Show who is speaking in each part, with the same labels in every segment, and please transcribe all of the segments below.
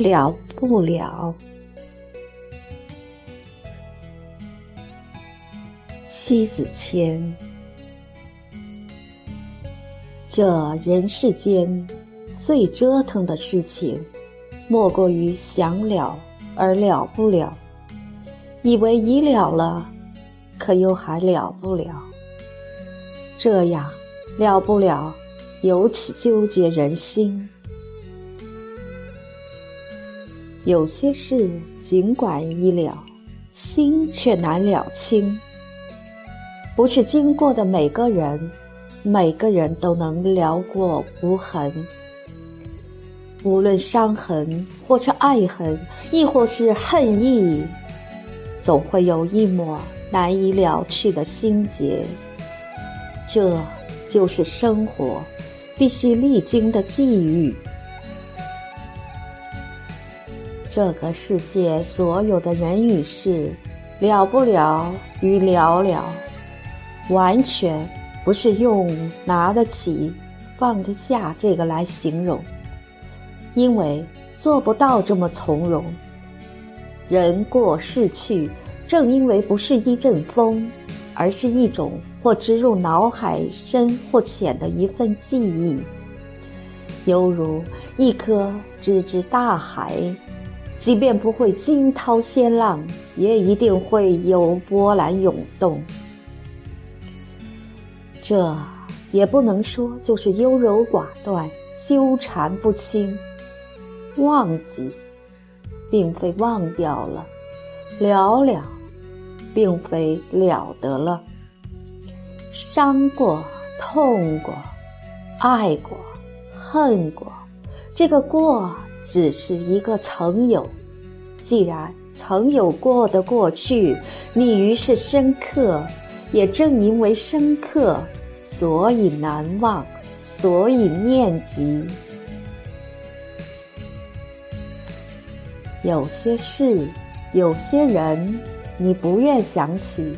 Speaker 1: 了不了。西子谦，这人世间最折腾的事情，莫过于想了而了不了，以为已了了，可又还了不了。这样了不了，由此纠结人心。有些事尽管已了，心却难了清。不是经过的每个人，每个人都能了过无痕。无论伤痕，或是爱恨，亦或是恨意，总会有一抹难以了去的心结。这就是生活必须历经的际遇。这个世界所有的人与事，了不了与了了。完全不是用拿得起、放得下这个来形容，因为做不到这么从容。人过世去，正因为不是一阵风，而是一种或植入脑海深或浅的一份记忆，犹如一颗直至大海，即便不会惊涛掀浪，也一定会有波澜涌动。这也不能说就是优柔寡断、纠缠不清。忘记，并非忘掉了；了了，并非了得了。伤过、痛过、爱过、恨过，这个过只是一个曾有。既然曾有过的过去，你于是深刻，也正因为深刻。所以难忘，所以念及。有些事，有些人，你不愿想起，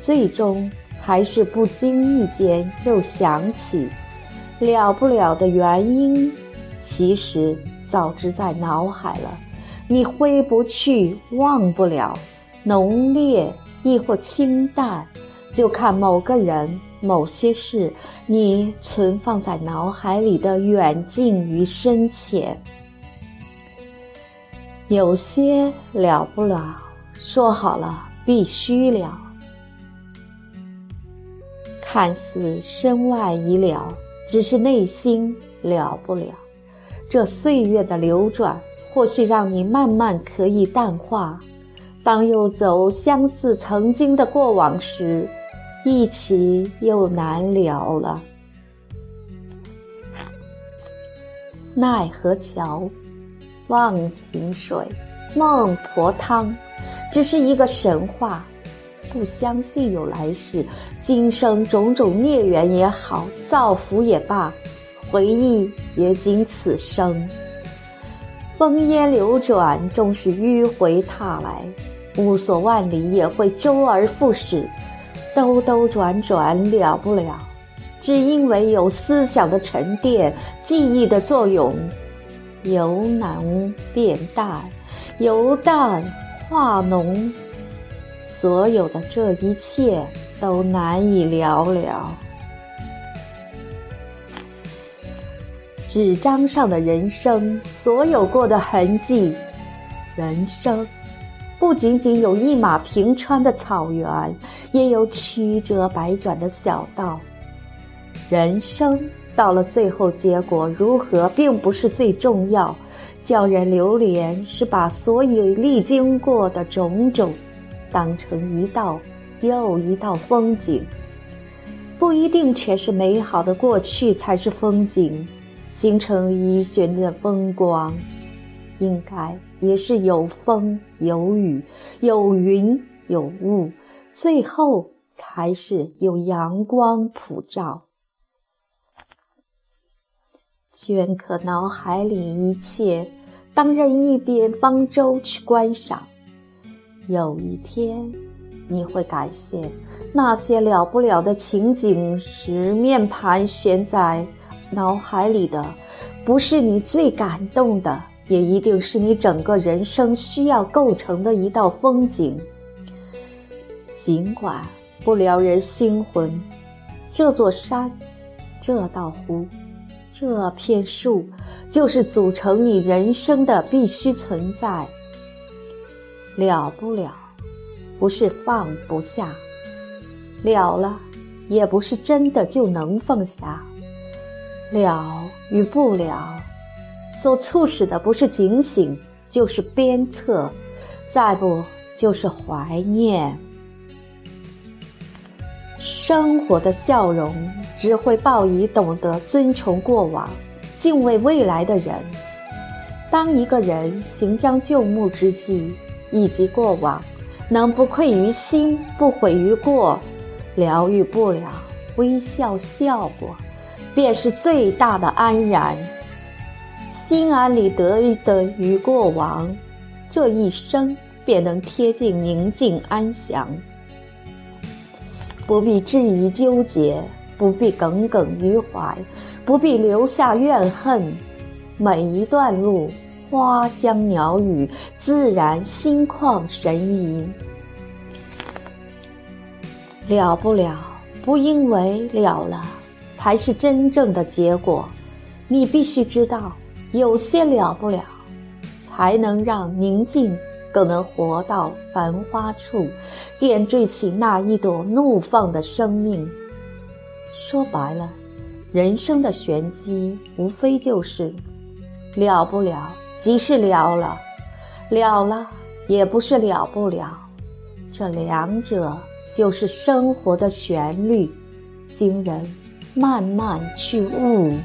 Speaker 1: 最终还是不经意间又想起。了不了的原因，其实早知在脑海了。你挥不去，忘不了，浓烈亦或清淡，就看某个人。某些事，你存放在脑海里的远近与深浅，有些了不了，说好了必须了，看似身外已了，只是内心了不了。这岁月的流转，或许让你慢慢可以淡化。当又走相似曾经的过往时。一起又难了了。奈何桥，忘情水，孟婆汤，只是一个神话。不相信有来世，今生种种孽缘也好，造福也罢，回忆也仅此生。风烟流转，终是迂回踏来，无所万里，也会周而复始。兜兜转转了不了，只因为有思想的沉淀，记忆的作用，由浓变淡，由淡化浓，所有的这一切都难以了了。纸张上的人生，所有过的痕迹，人生。不仅仅有一马平川的草原，也有曲折百转的小道。人生到了最后，结果如何，并不是最重要。叫人流连，是把所有历经过的种种，当成一道又一道风景。不一定全是美好的过去才是风景，形成一旋的风光，应该。也是有风有雨，有云有雾，最后才是有阳光普照。镌刻脑海里一切，当任一边方舟去观赏。有一天，你会感谢那些了不了的情景，十面盘旋在脑海里的，不是你最感动的。也一定是你整个人生需要构成的一道风景。尽管不撩人心魂，这座山，这道湖，这片树，就是组成你人生的必须存在。了不了，不是放不下；了了，也不是真的就能放下。了与不了，所促使的不是警醒，就是鞭策，再不就是怀念。生活的笑容只会报以懂得尊崇过往、敬畏未来的人。当一个人行将就木之际，以及过往，能不愧于心，不悔于过，疗愈不了，微笑笑过。便是最大的安然，心安理得的于过往，这一生便能贴近宁静安详。不必质疑纠结，不必耿耿于怀，不必留下怨恨。每一段路，花香鸟语，自然心旷神怡。了不了，不因为了了。才是真正的结果。你必须知道，有些了不了，才能让宁静更能活到繁花处，点缀起那一朵怒放的生命。说白了，人生的玄机无非就是了不了，即是了了；了了，也不是了不了。这两者就是生活的旋律，惊人。慢慢去悟。